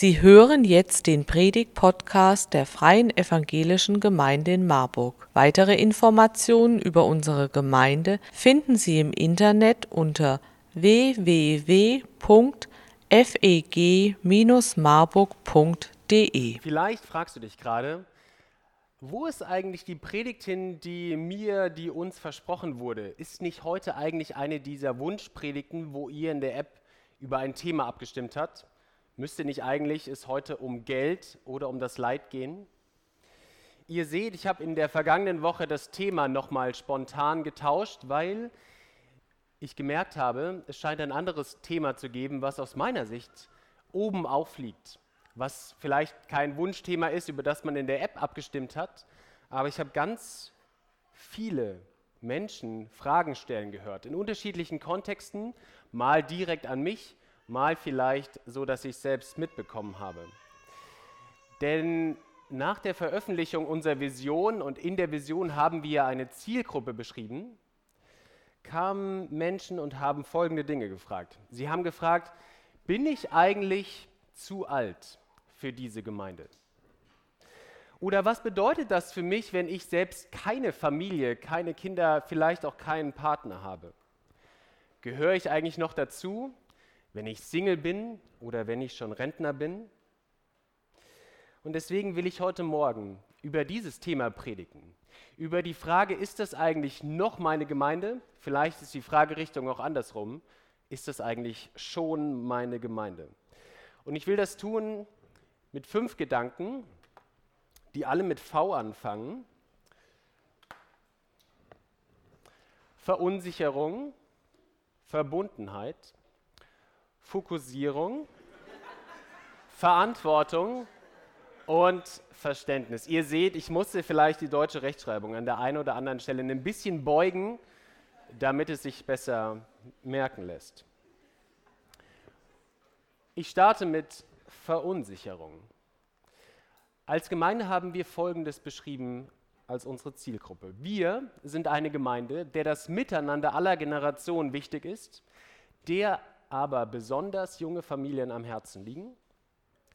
Sie hören jetzt den Predig-Podcast der Freien Evangelischen Gemeinde in Marburg. Weitere Informationen über unsere Gemeinde finden Sie im Internet unter www.feg-marburg.de. Vielleicht fragst du dich gerade, wo ist eigentlich die Predigt hin, die mir, die uns versprochen wurde? Ist nicht heute eigentlich eine dieser Wunschpredigten, wo ihr in der App über ein Thema abgestimmt habt? Müsste nicht eigentlich es heute um Geld oder um das Leid gehen? Ihr seht, ich habe in der vergangenen Woche das Thema nochmal spontan getauscht, weil ich gemerkt habe, es scheint ein anderes Thema zu geben, was aus meiner Sicht oben aufliegt, was vielleicht kein Wunschthema ist, über das man in der App abgestimmt hat, aber ich habe ganz viele Menschen Fragen stellen gehört, in unterschiedlichen Kontexten, mal direkt an mich, mal vielleicht so, dass ich es selbst mitbekommen habe. Denn nach der Veröffentlichung unserer Vision und in der Vision haben wir eine Zielgruppe beschrieben, kamen Menschen und haben folgende Dinge gefragt. Sie haben gefragt, bin ich eigentlich zu alt für diese Gemeinde? Oder was bedeutet das für mich, wenn ich selbst keine Familie, keine Kinder, vielleicht auch keinen Partner habe? Gehöre ich eigentlich noch dazu? Wenn ich Single bin oder wenn ich schon Rentner bin. Und deswegen will ich heute Morgen über dieses Thema predigen. Über die Frage, ist das eigentlich noch meine Gemeinde? Vielleicht ist die Fragerichtung auch andersrum. Ist das eigentlich schon meine Gemeinde? Und ich will das tun mit fünf Gedanken, die alle mit V anfangen. Verunsicherung, Verbundenheit, Fokussierung, Verantwortung und Verständnis. Ihr seht, ich musste vielleicht die deutsche Rechtschreibung an der einen oder anderen Stelle ein bisschen beugen, damit es sich besser merken lässt. Ich starte mit Verunsicherung. Als Gemeinde haben wir Folgendes beschrieben als unsere Zielgruppe. Wir sind eine Gemeinde, der das Miteinander aller Generationen wichtig ist, der aber besonders junge Familien am Herzen liegen.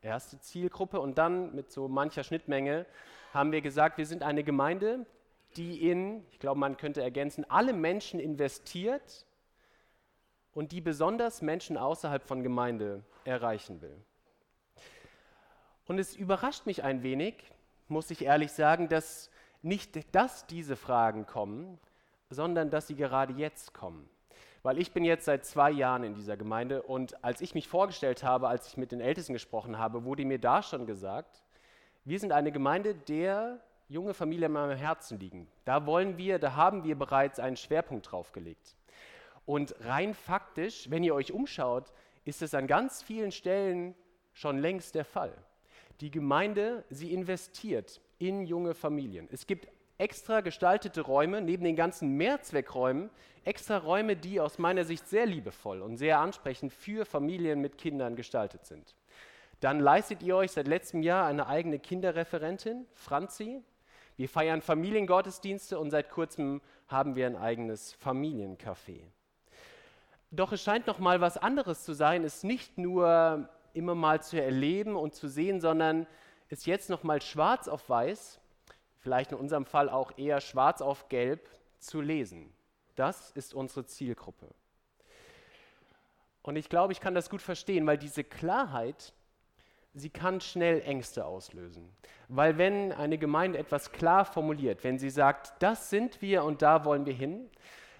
Erste Zielgruppe. Und dann mit so mancher Schnittmenge haben wir gesagt, wir sind eine Gemeinde, die in, ich glaube, man könnte ergänzen, alle Menschen investiert und die besonders Menschen außerhalb von Gemeinde erreichen will. Und es überrascht mich ein wenig, muss ich ehrlich sagen, dass nicht dass diese Fragen kommen, sondern dass sie gerade jetzt kommen. Weil ich bin jetzt seit zwei Jahren in dieser Gemeinde und als ich mich vorgestellt habe, als ich mit den Ältesten gesprochen habe, wurde mir da schon gesagt, wir sind eine Gemeinde, der junge Familien am Herzen liegen. Da wollen wir, da haben wir bereits einen Schwerpunkt drauf gelegt. Und rein faktisch, wenn ihr euch umschaut, ist es an ganz vielen Stellen schon längst der Fall. Die Gemeinde, sie investiert in junge Familien. Es gibt extra gestaltete Räume, neben den ganzen Mehrzweckräumen, extra Räume, die aus meiner Sicht sehr liebevoll und sehr ansprechend für Familien mit Kindern gestaltet sind. Dann leistet ihr euch seit letztem Jahr eine eigene Kinderreferentin, Franzi. Wir feiern Familiengottesdienste und seit kurzem haben wir ein eigenes Familiencafé. Doch es scheint noch mal was anderes zu sein, es nicht nur immer mal zu erleben und zu sehen, sondern es jetzt noch mal schwarz auf weiß vielleicht in unserem Fall auch eher schwarz auf gelb zu lesen. Das ist unsere Zielgruppe. Und ich glaube, ich kann das gut verstehen, weil diese Klarheit, sie kann schnell Ängste auslösen. Weil wenn eine Gemeinde etwas klar formuliert, wenn sie sagt, das sind wir und da wollen wir hin,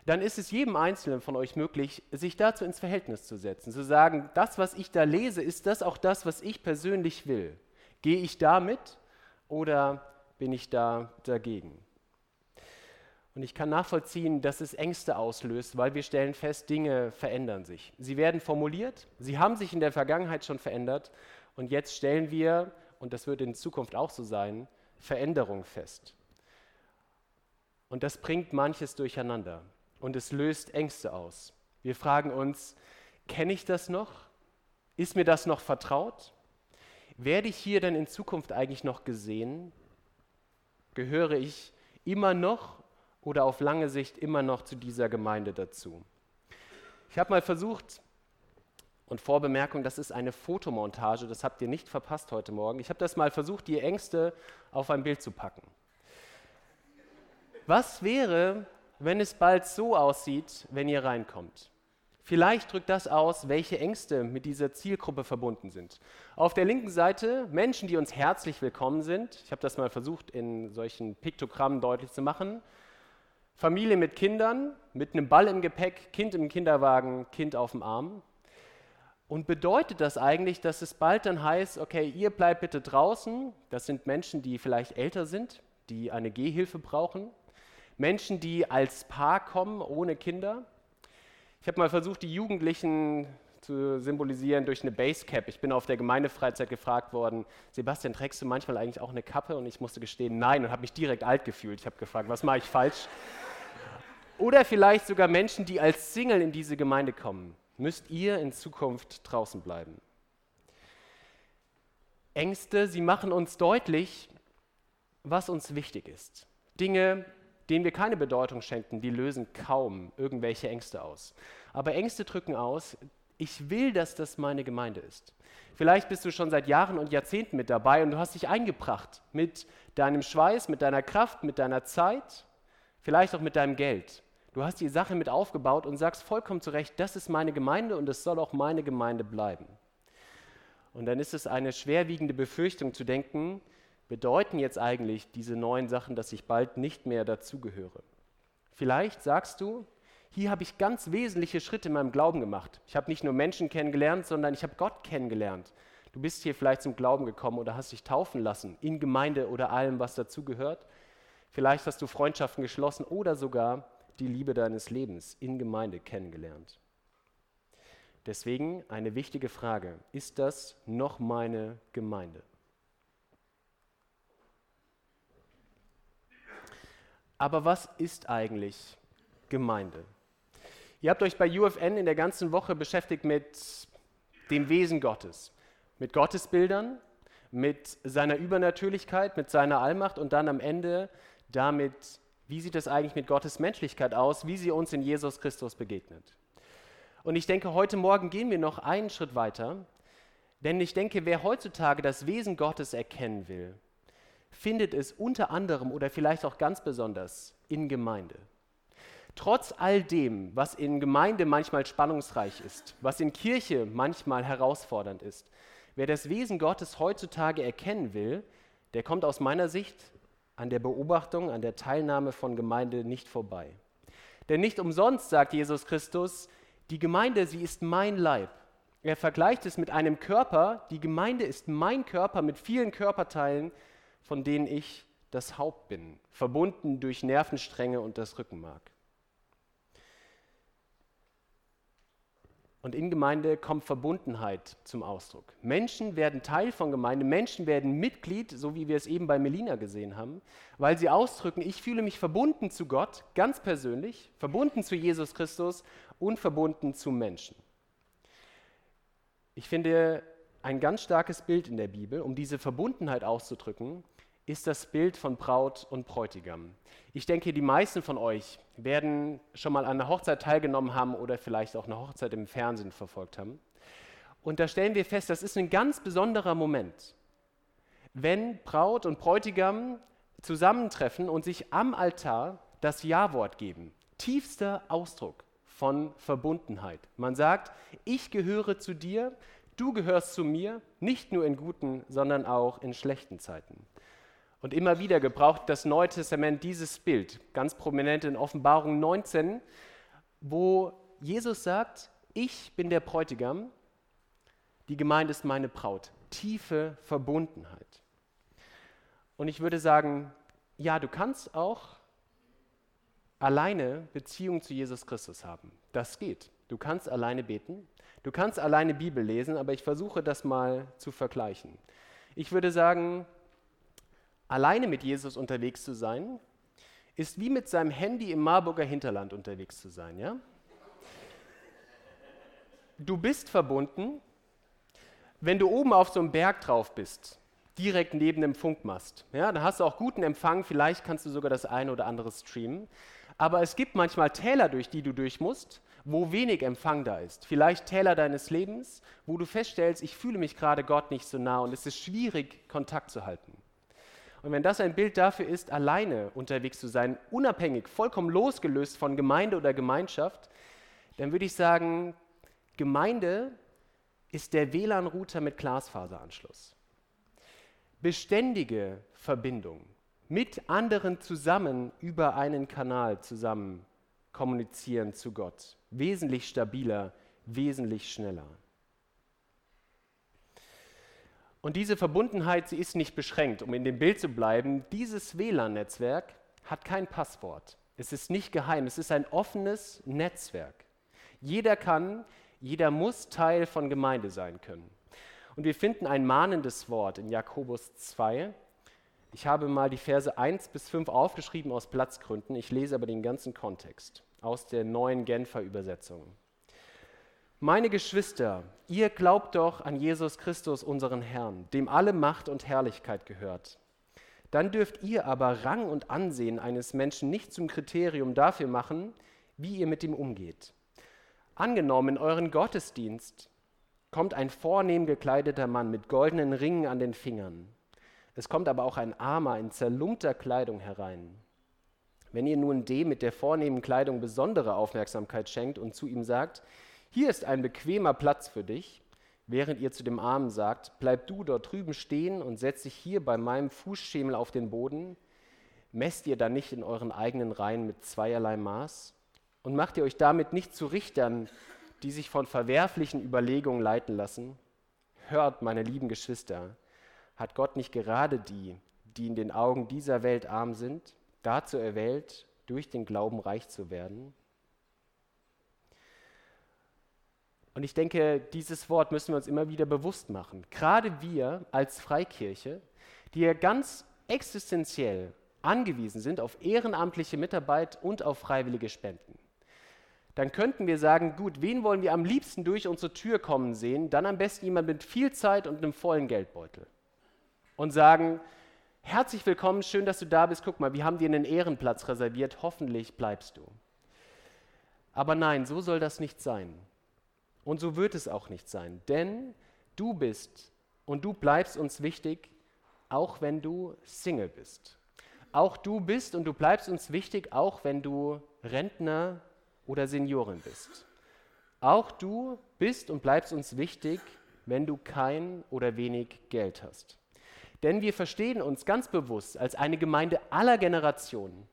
dann ist es jedem Einzelnen von euch möglich, sich dazu ins Verhältnis zu setzen, zu sagen, das, was ich da lese, ist das auch das, was ich persönlich will. Gehe ich damit oder bin ich da dagegen. Und ich kann nachvollziehen, dass es Ängste auslöst, weil wir stellen fest, Dinge verändern sich. Sie werden formuliert, sie haben sich in der Vergangenheit schon verändert und jetzt stellen wir, und das wird in Zukunft auch so sein, Veränderung fest. Und das bringt manches durcheinander und es löst Ängste aus. Wir fragen uns, kenne ich das noch? Ist mir das noch vertraut? Werde ich hier denn in Zukunft eigentlich noch gesehen? Gehöre ich immer noch oder auf lange Sicht immer noch zu dieser Gemeinde dazu? Ich habe mal versucht, Und Vorbemerkung, das ist eine Fotomontage, das habt ihr nicht verpasst heute Morgen. Ich habe das mal versucht, die Ängste auf ein Bild zu packen. Was wäre, wenn es bald so aussieht, wenn ihr reinkommt? Vielleicht drückt das aus, welche Ängste mit dieser Zielgruppe verbunden sind. Auf der linken Seite Menschen, die uns herzlich willkommen sind. Ich habe das mal versucht, in solchen Piktogrammen deutlich zu machen. Familie mit Kindern, mit einem Ball im Gepäck, Kind im Kinderwagen, Kind auf dem Arm. Und bedeutet das eigentlich, dass es bald dann heißt, okay, ihr bleibt bitte draußen. Das sind Menschen, die vielleicht älter sind, die eine Gehhilfe brauchen. Menschen, die als Paar kommen, ohne Kinder. Ich habe mal versucht, die Jugendlichen zu symbolisieren durch eine Basecap. Ich bin auf der Gemeindefreizeit gefragt worden, Sebastian, trägst du manchmal eigentlich auch eine Kappe? Und ich musste gestehen, nein, und habe mich direkt alt gefühlt. Ich habe gefragt, was mache ich falsch? Oder vielleicht sogar Menschen, die als Single in diese Gemeinde kommen. Müsst ihr in Zukunft draußen bleiben? Ängste, sie machen uns deutlich, was uns wichtig ist. Dinge, denen wir keine Bedeutung schenken, die lösen kaum irgendwelche Ängste aus. Aber Ängste drücken aus, ich will, dass das meine Gemeinde ist. Vielleicht bist du schon seit Jahren und Jahrzehnten mit dabei und du hast dich eingebracht mit deinem Schweiß, mit deiner Kraft, mit deiner Zeit, vielleicht auch mit deinem Geld. Du hast die Sache mit aufgebaut und sagst vollkommen zu Recht, das ist meine Gemeinde und es soll auch meine Gemeinde bleiben. Und dann ist es eine schwerwiegende Befürchtung zu denken, bedeuten jetzt eigentlich diese neuen Sachen, dass ich bald nicht mehr dazugehöre? Vielleicht sagst du, hier habe ich ganz wesentliche Schritte in meinem Glauben gemacht. Ich habe nicht nur Menschen kennengelernt, sondern ich habe Gott kennengelernt. Du bist hier vielleicht zum Glauben gekommen oder hast dich taufen lassen, in Gemeinde oder allem, was dazugehört. Vielleicht hast du Freundschaften geschlossen oder sogar die Liebe deines Lebens in Gemeinde kennengelernt. Deswegen eine wichtige Frage, ist das noch meine Gemeinde? Aber was ist eigentlich Gemeinde? Ihr habt euch bei UFN in der ganzen Woche beschäftigt mit dem Wesen Gottes, mit Gottesbildern, mit seiner Übernatürlichkeit, mit seiner Allmacht und dann am Ende damit, wie sieht es eigentlich mit Gottes Menschlichkeit aus, wie sie uns in Jesus Christus begegnet. Und ich denke, heute Morgen gehen wir noch einen Schritt weiter, denn ich denke, wer heutzutage das Wesen Gottes erkennen will, findet es unter anderem oder vielleicht auch ganz besonders in Gemeinde. Trotz all dem, was in Gemeinde manchmal spannungsreich ist, was in Kirche manchmal herausfordernd ist, wer das Wesen Gottes heutzutage erkennen will, der kommt aus meiner Sicht an der Beobachtung, an der Teilnahme von Gemeinde nicht vorbei. Denn nicht umsonst sagt Jesus Christus, die Gemeinde, sie ist mein Leib. Er vergleicht es mit einem Körper, die Gemeinde ist mein Körper mit vielen Körperteilen, von denen ich das Haupt bin, verbunden durch Nervenstränge und das Rückenmark. Und in Gemeinde kommt Verbundenheit zum Ausdruck. Menschen werden Teil von Gemeinde, Menschen werden Mitglied, so wie wir es eben bei Melina gesehen haben, weil sie ausdrücken, ich fühle mich verbunden zu Gott, ganz persönlich, verbunden zu Jesus Christus und verbunden zu Menschen. Ich finde ein ganz starkes Bild in der Bibel, um diese Verbundenheit auszudrücken, ist das Bild von Braut und Bräutigam. Ich denke, die meisten von euch werden schon mal an einer Hochzeit teilgenommen haben oder vielleicht auch eine Hochzeit im Fernsehen verfolgt haben. Und da stellen wir fest, das ist ein ganz besonderer Moment, wenn Braut und Bräutigam zusammentreffen und sich am Altar das Ja-Wort geben. Tiefster Ausdruck von Verbundenheit. Man sagt, ich gehöre zu dir, du gehörst zu mir, nicht nur in guten, sondern auch in schlechten Zeiten. Und immer wieder gebraucht das Neue Testament dieses Bild, ganz prominent in Offenbarung 19, wo Jesus sagt, ich bin der Bräutigam, die Gemeinde ist meine Braut. Tiefe Verbundenheit. Und ich würde sagen, ja, du kannst auch alleine Beziehung zu Jesus Christus haben. Das geht. Du kannst alleine beten, du kannst alleine Bibel lesen, aber ich versuche das mal zu vergleichen. Ich würde sagen, alleine mit Jesus unterwegs zu sein, ist wie mit seinem Handy im Marburger Hinterland unterwegs zu sein. Ja? Du bist verbunden, wenn du oben auf so einem Berg drauf bist, direkt neben dem Funkmast. Ja, da hast du auch guten Empfang, vielleicht kannst du sogar das eine oder andere streamen. Aber es gibt manchmal Täler, durch die du durch musst, wo wenig Empfang da ist. Vielleicht Täler deines Lebens, wo du feststellst, ich fühle mich gerade Gott nicht so nah und es ist schwierig, Kontakt zu halten. Und wenn das ein Bild dafür ist, alleine unterwegs zu sein, unabhängig, vollkommen losgelöst von Gemeinde oder Gemeinschaft, dann würde ich sagen, Gemeinde ist der WLAN-Router mit Glasfaseranschluss. Beständige Verbindung mit anderen zusammen über einen Kanal zusammen kommunizieren zu Gott. Wesentlich stabiler, wesentlich schneller. Und diese Verbundenheit, sie ist nicht beschränkt. Um in dem Bild zu bleiben, dieses WLAN-Netzwerk hat kein Passwort. Es ist nicht geheim, es ist ein offenes Netzwerk. Jeder kann, jeder muss Teil von Gemeinde sein können. Und wir finden ein mahnendes Wort in Jakobus 2. Ich habe mal die Verse 1 bis 5 aufgeschrieben aus Platzgründen. Ich lese aber den ganzen Kontext aus der neuen Genfer Übersetzung. Meine Geschwister, ihr glaubt doch an Jesus Christus, unseren Herrn, dem alle Macht und Herrlichkeit gehört. Dann dürft ihr aber Rang und Ansehen eines Menschen nicht zum Kriterium dafür machen, wie ihr mit ihm umgeht. Angenommen, in euren Gottesdienst kommt ein vornehm gekleideter Mann mit goldenen Ringen an den Fingern. Es kommt aber auch ein Armer in zerlumpter Kleidung herein. Wenn ihr nun dem mit der vornehmen Kleidung besondere Aufmerksamkeit schenkt und zu ihm sagt, hier ist ein bequemer Platz für dich, während ihr zu dem Armen sagt, bleib du dort drüben stehen und setz dich hier bei meinem Fußschemel auf den Boden, messt ihr dann nicht in euren eigenen Reihen mit zweierlei Maß? Und macht ihr euch damit nicht zu Richtern, die sich von verwerflichen Überlegungen leiten lassen? Hört, meine lieben Geschwister, hat Gott nicht gerade die, die in den Augen dieser Welt arm sind, dazu erwählt, durch den Glauben reich zu werden? Und ich denke, dieses Wort müssen wir uns immer wieder bewusst machen. Gerade wir als Freikirche, die ja ganz existenziell angewiesen sind auf ehrenamtliche Mitarbeit und auf freiwillige Spenden dann könnten wir sagen, gut, wen wollen wir am liebsten durch unsere Tür kommen sehen? Dann am besten jemand mit viel Zeit und einem vollen Geldbeutel. Und sagen, herzlich willkommen, schön, dass du da bist. Guck mal, wir haben dir einen Ehrenplatz reserviert, hoffentlich bleibst du. Aber nein, so soll das nicht sein. Und so wird es auch nicht sein. Denn du bist und du bleibst uns wichtig, auch wenn du Single bist. Auch du bist und du bleibst uns wichtig, auch wenn du Rentner oder Seniorin bist. Auch du bist und bleibst uns wichtig, wenn du kein oder wenig Geld hast. Denn wir verstehen uns ganz bewusst als eine Gemeinde aller Generationen.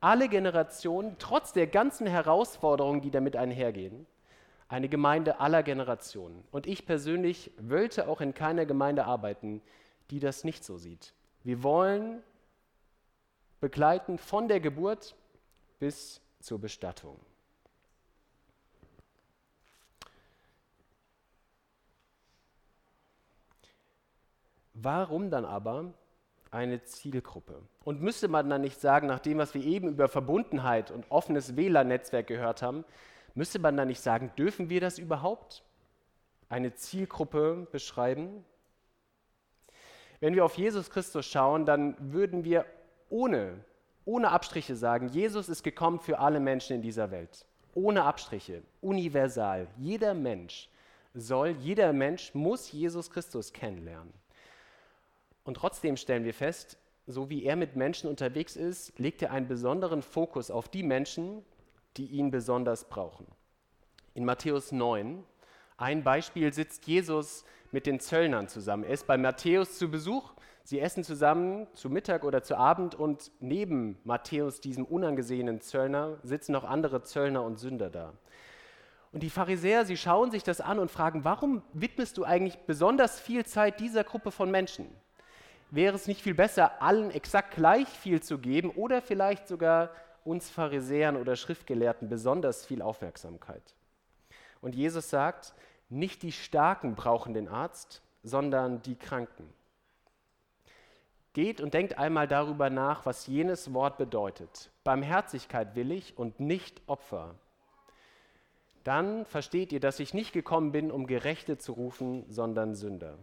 Alle Generationen, trotz der ganzen Herausforderungen, die damit einhergehen, eine Gemeinde aller Generationen. Und ich persönlich wollte auch in keiner Gemeinde arbeiten, die das nicht so sieht. Wir wollen begleiten von der Geburt bis zur Bestattung. Warum dann aber eine Zielgruppe? Und müsste man dann nicht sagen, nach dem, was wir eben über Verbundenheit und offenes WLAN-Netzwerk gehört haben, müsste man dann nicht sagen, dürfen wir das überhaupt? Eine Zielgruppe beschreiben? Wenn wir auf Jesus Christus schauen, dann würden wir ohne, ohne Abstriche sagen, Jesus ist gekommen für alle Menschen in dieser Welt. Ohne Abstriche, universal. Jeder Mensch soll, jeder Mensch muss Jesus Christus kennenlernen. Und trotzdem stellen wir fest, so wie er mit Menschen unterwegs ist, legt er einen besonderen Fokus auf die Menschen, die ihn besonders brauchen. In Matthäus 9, ein Beispiel, sitzt Jesus mit den Zöllnern zusammen. Er ist bei Matthäus zu Besuch. Sie essen zusammen zu Mittag oder zu Abend und neben Matthäus, diesem unangesehenen Zöllner, sitzen noch andere Zöllner und Sünder da. Und die Pharisäer, sie schauen sich das an und fragen, warum widmest du eigentlich besonders viel Zeit dieser Gruppe von Menschen? wäre es nicht viel besser, allen exakt gleich viel zu geben oder vielleicht sogar uns Pharisäern oder Schriftgelehrten besonders viel Aufmerksamkeit? Und Jesus sagt, nicht die Starken brauchen den Arzt, sondern die Kranken. Geht und denkt einmal darüber nach, was jenes Wort bedeutet. Barmherzigkeit will ich und nicht Opfer. Dann versteht ihr, dass ich nicht gekommen bin, um Gerechte zu rufen, sondern Sünder.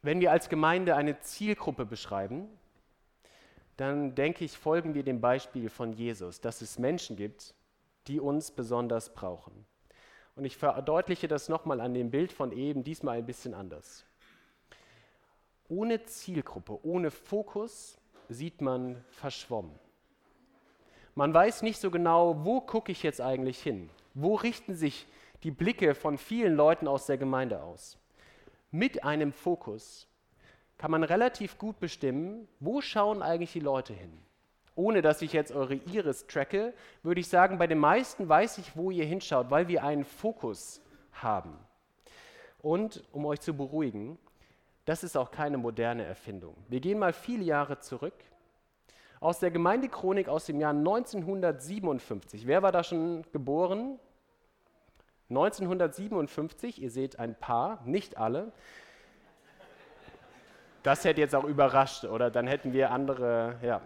Wenn wir als Gemeinde eine Zielgruppe beschreiben, dann denke ich, folgen wir dem Beispiel von Jesus, dass es Menschen gibt, die uns besonders brauchen. Und ich verdeutliche das nochmal an dem Bild von eben, diesmal ein bisschen anders. Ohne Zielgruppe, ohne Fokus sieht man verschwommen. Man weiß nicht so genau, wo gucke ich jetzt eigentlich hin? Wo richten sich die Blicke von vielen Leuten aus der Gemeinde aus? Mit einem Fokus kann man relativ gut bestimmen, wo schauen eigentlich die Leute hin. Ohne dass ich jetzt eure Iris tracke, würde ich sagen, bei den meisten weiß ich, wo ihr hinschaut, weil wir einen Fokus haben. Und um euch zu beruhigen, das ist auch keine moderne Erfindung. Wir gehen mal viele Jahre zurück. Aus der Gemeindechronik aus dem Jahr 1957. Wer war da schon geboren? 1957, ihr seht ein paar, nicht alle. Das hätte jetzt auch überrascht, oder? Dann hätten wir andere, ja.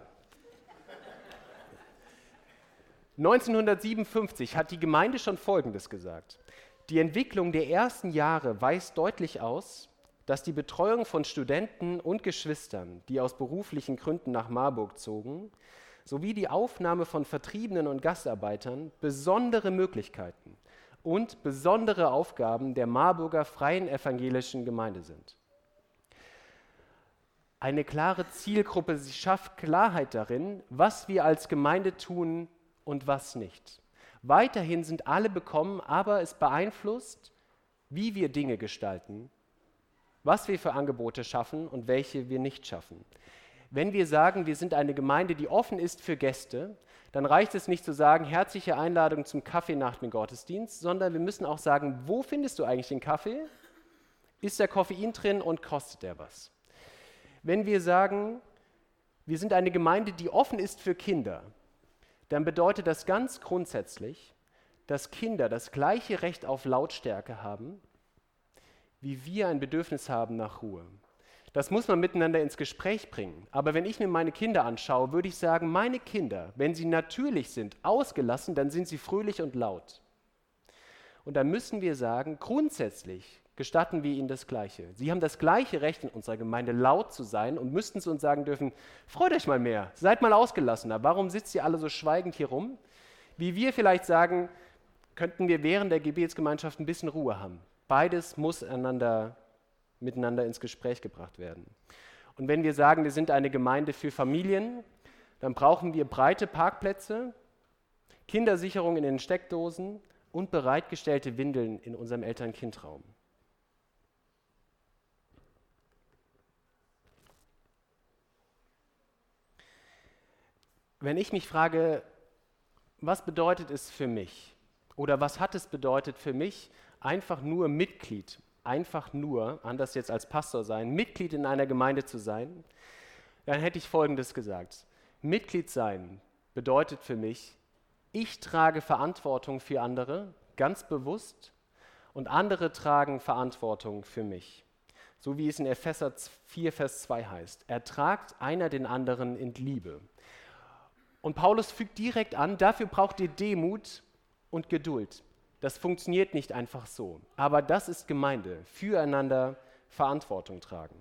1957 hat die Gemeinde schon Folgendes gesagt. Die Entwicklung der ersten Jahre weist deutlich aus, dass die Betreuung von Studenten und Geschwistern, die aus beruflichen Gründen nach Marburg zogen, sowie die Aufnahme von Vertriebenen und Gastarbeitern besondere Möglichkeiten und besondere Aufgaben der Marburger Freien Evangelischen Gemeinde sind. Eine klare Zielgruppe sie schafft Klarheit darin, was wir als Gemeinde tun und was nicht. Weiterhin sind alle bekommen, aber es beeinflusst, wie wir Dinge gestalten was wir für Angebote schaffen und welche wir nicht schaffen. Wenn wir sagen, wir sind eine Gemeinde, die offen ist für Gäste, dann reicht es nicht zu sagen, herzliche Einladung zum Kaffee nach dem Gottesdienst, sondern wir müssen auch sagen, wo findest du eigentlich den Kaffee? Ist da Koffein drin und kostet der was? Wenn wir sagen, wir sind eine Gemeinde, die offen ist für Kinder, dann bedeutet das ganz grundsätzlich, dass Kinder das gleiche Recht auf Lautstärke haben wie wir ein Bedürfnis haben nach Ruhe. Das muss man miteinander ins Gespräch bringen. Aber wenn ich mir meine Kinder anschaue, würde ich sagen, meine Kinder, wenn sie natürlich sind, ausgelassen, dann sind sie fröhlich und laut. Und dann müssen wir sagen, grundsätzlich gestatten wir ihnen das Gleiche. Sie haben das gleiche Recht in unserer Gemeinde laut zu sein und müssten zu uns sagen dürfen, freut euch mal mehr, seid mal ausgelassener. Warum sitzt ihr alle so schweigend hier rum? Wie wir vielleicht sagen, könnten wir während der Gebetsgemeinschaft ein bisschen Ruhe haben. Beides muss einander, miteinander ins Gespräch gebracht werden. Und wenn wir sagen, wir sind eine Gemeinde für Familien, dann brauchen wir breite Parkplätze, Kindersicherung in den Steckdosen und bereitgestellte Windeln in unserem Eltern-Kind-Raum. Wenn ich mich frage, was bedeutet es für mich oder was hat es bedeutet für mich, einfach nur Mitglied, einfach nur, anders jetzt als Pastor sein, Mitglied in einer Gemeinde zu sein, dann hätte ich Folgendes gesagt. Mitglied sein bedeutet für mich, ich trage Verantwortung für andere, ganz bewusst, und andere tragen Verantwortung für mich. So wie es in Epheser 4, Vers 2 heißt. Er tragt einer den anderen in Liebe. Und Paulus fügt direkt an, dafür braucht ihr Demut und Geduld. Das funktioniert nicht einfach so. Aber das ist Gemeinde, füreinander Verantwortung tragen.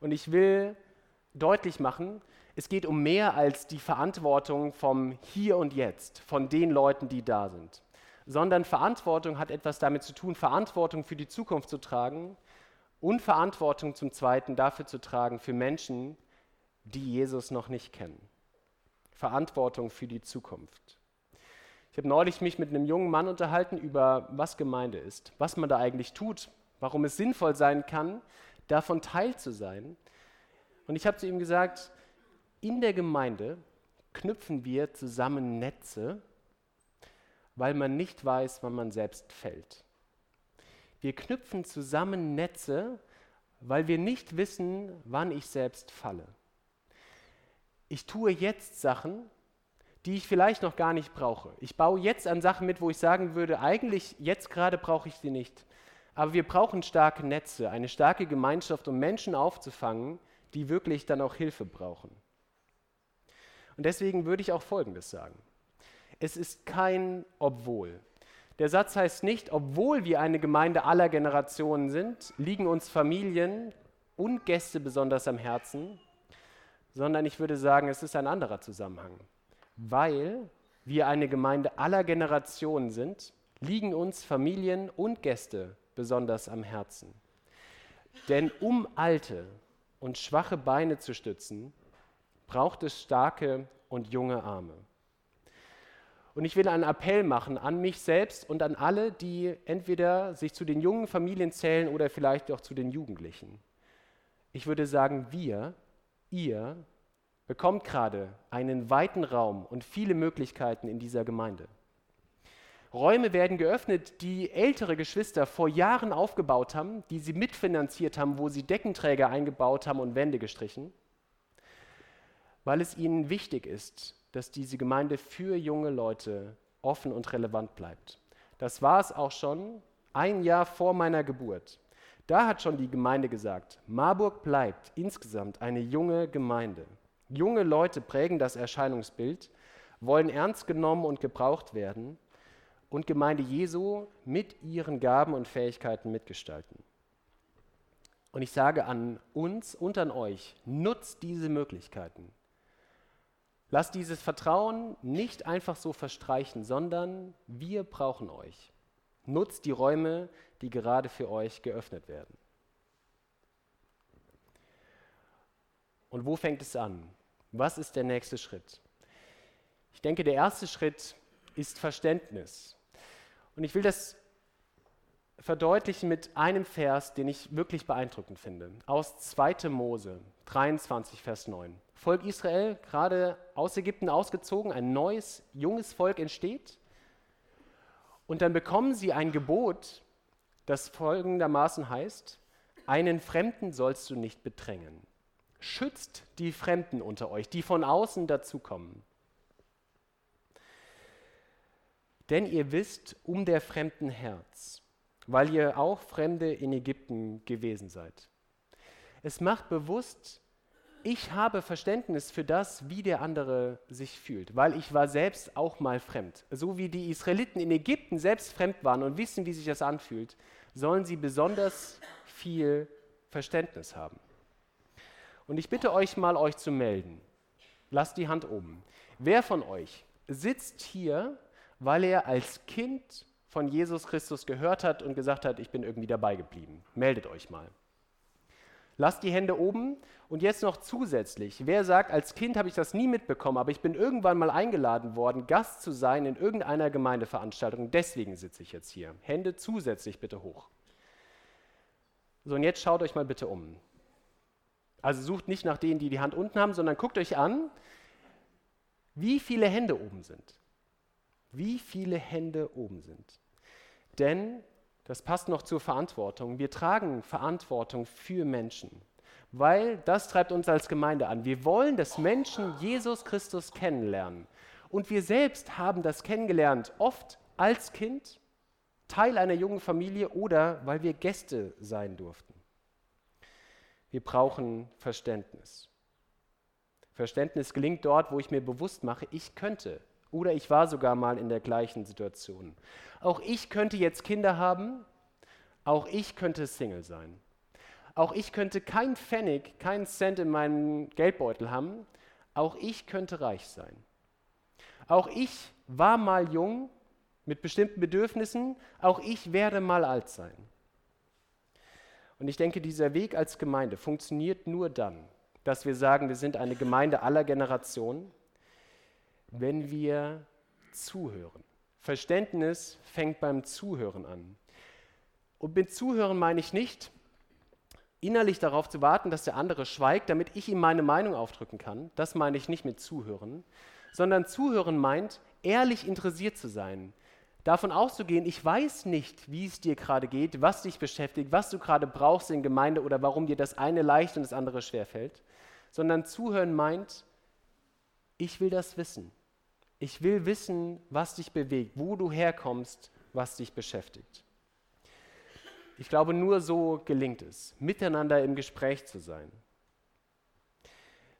Und ich will deutlich machen, es geht um mehr als die Verantwortung vom Hier und Jetzt, von den Leuten, die da sind, sondern Verantwortung hat etwas damit zu tun, Verantwortung für die Zukunft zu tragen und Verantwortung zum Zweiten dafür zu tragen für Menschen, die Jesus noch nicht kennen. Verantwortung für die Zukunft. Ich habe neulich mich mit einem jungen Mann unterhalten über, was Gemeinde ist, was man da eigentlich tut, warum es sinnvoll sein kann, davon Teil zu sein. Und ich habe zu ihm gesagt, in der Gemeinde knüpfen wir zusammen Netze, weil man nicht weiß, wann man selbst fällt. Wir knüpfen zusammen Netze, weil wir nicht wissen, wann ich selbst falle. Ich tue jetzt Sachen, die ich vielleicht noch gar nicht brauche. Ich baue jetzt an Sachen mit, wo ich sagen würde, eigentlich jetzt gerade brauche ich sie nicht. Aber wir brauchen starke Netze, eine starke Gemeinschaft, um Menschen aufzufangen, die wirklich dann auch Hilfe brauchen. Und deswegen würde ich auch Folgendes sagen. Es ist kein Obwohl. Der Satz heißt nicht, obwohl wir eine Gemeinde aller Generationen sind, liegen uns Familien und Gäste besonders am Herzen, sondern ich würde sagen, es ist ein anderer Zusammenhang. Weil wir eine Gemeinde aller Generationen sind, liegen uns Familien und Gäste besonders am Herzen. Denn um alte und schwache Beine zu stützen, braucht es starke und junge Arme. Und ich will einen Appell machen an mich selbst und an alle, die entweder sich zu den jungen Familien zählen oder vielleicht auch zu den Jugendlichen. Ich würde sagen, wir, ihr, bekommt gerade einen weiten Raum und viele Möglichkeiten in dieser Gemeinde. Räume werden geöffnet, die ältere Geschwister vor Jahren aufgebaut haben, die sie mitfinanziert haben, wo sie Deckenträger eingebaut haben und Wände gestrichen, weil es ihnen wichtig ist, dass diese Gemeinde für junge Leute offen und relevant bleibt. Das war es auch schon ein Jahr vor meiner Geburt. Da hat schon die Gemeinde gesagt, Marburg bleibt insgesamt eine junge Gemeinde. Junge Leute prägen das Erscheinungsbild, wollen ernst genommen und gebraucht werden und Gemeinde Jesu mit ihren Gaben und Fähigkeiten mitgestalten. Und ich sage an uns und an euch, nutzt diese Möglichkeiten. Lasst dieses Vertrauen nicht einfach so verstreichen, sondern wir brauchen euch. Nutzt die Räume, die gerade für euch geöffnet werden. Und wo fängt es an? Was ist der nächste Schritt? Ich denke, der erste Schritt ist Verständnis. Und ich will das verdeutlichen mit einem Vers, den ich wirklich beeindruckend finde, aus 2. Mose 23, Vers 9. Volk Israel, gerade aus Ägypten ausgezogen, ein neues, junges Volk entsteht. Und dann bekommen sie ein Gebot, das folgendermaßen heißt, einen Fremden sollst du nicht bedrängen. Schützt die Fremden unter euch, die von außen dazukommen. Denn ihr wisst um der Fremden Herz, weil ihr auch Fremde in Ägypten gewesen seid. Es macht bewusst, ich habe Verständnis für das, wie der andere sich fühlt, weil ich war selbst auch mal fremd. So wie die Israeliten in Ägypten selbst fremd waren und wissen, wie sich das anfühlt, sollen sie besonders viel Verständnis haben. Und ich bitte euch mal, euch zu melden. Lasst die Hand oben. Wer von euch sitzt hier weil er als Kind von Jesus Christus gehört hat und gesagt hat, ich bin irgendwie dabei geblieben. Meldet euch mal. Lasst die Hände oben und jetzt noch zusätzlich. Wer sagt, als Kind habe ich das nie mitbekommen, aber ich bin irgendwann mal eingeladen worden, Gast zu sein in irgendeiner Gemeindeveranstaltung. Deswegen sitze ich jetzt hier. Hände zusätzlich bitte hoch. So, und jetzt schaut euch mal bitte um. Also sucht nicht nach denen, die die Hand unten haben, sondern guckt euch an, wie viele Hände oben sind wie viele Hände oben sind. Denn, das passt noch zur Verantwortung, wir tragen Verantwortung für Menschen, weil das treibt uns als Gemeinde an. Wir wollen, dass Menschen Jesus Christus kennenlernen. Und wir selbst haben das kennengelernt, oft als Kind, Teil einer jungen Familie oder weil wir Gäste sein durften. Wir brauchen Verständnis. Verständnis gelingt dort, wo ich mir bewusst mache, ich könnte oder ich war sogar mal in der gleichen Situation. Auch ich könnte jetzt Kinder haben, auch ich könnte Single sein. Auch ich könnte kein Pfennig, keinen Cent in meinem Geldbeutel haben, auch ich könnte reich sein. Auch ich war mal jung mit bestimmten Bedürfnissen, auch ich werde mal alt sein. Und ich denke, dieser Weg als Gemeinde funktioniert nur dann, dass wir sagen, wir sind eine Gemeinde aller Generationen wenn wir zuhören. Verständnis fängt beim Zuhören an. Und mit Zuhören meine ich nicht, innerlich darauf zu warten, dass der andere schweigt, damit ich ihm meine Meinung aufdrücken kann. Das meine ich nicht mit Zuhören, sondern Zuhören meint, ehrlich interessiert zu sein. Davon auszugehen, ich weiß nicht, wie es dir gerade geht, was dich beschäftigt, was du gerade brauchst in Gemeinde oder warum dir das eine leicht und das andere schwer fällt, sondern Zuhören meint, ich will das wissen. Ich will wissen, was dich bewegt, wo du herkommst, was dich beschäftigt. Ich glaube, nur so gelingt es, miteinander im Gespräch zu sein.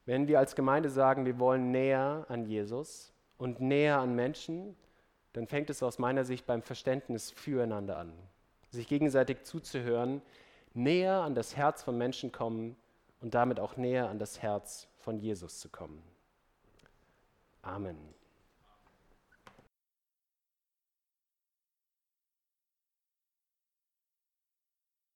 Wenn wir als Gemeinde sagen, wir wollen näher an Jesus und näher an Menschen, dann fängt es aus meiner Sicht beim Verständnis füreinander an. Sich gegenseitig zuzuhören, näher an das Herz von Menschen kommen und damit auch näher an das Herz von Jesus zu kommen. Amen.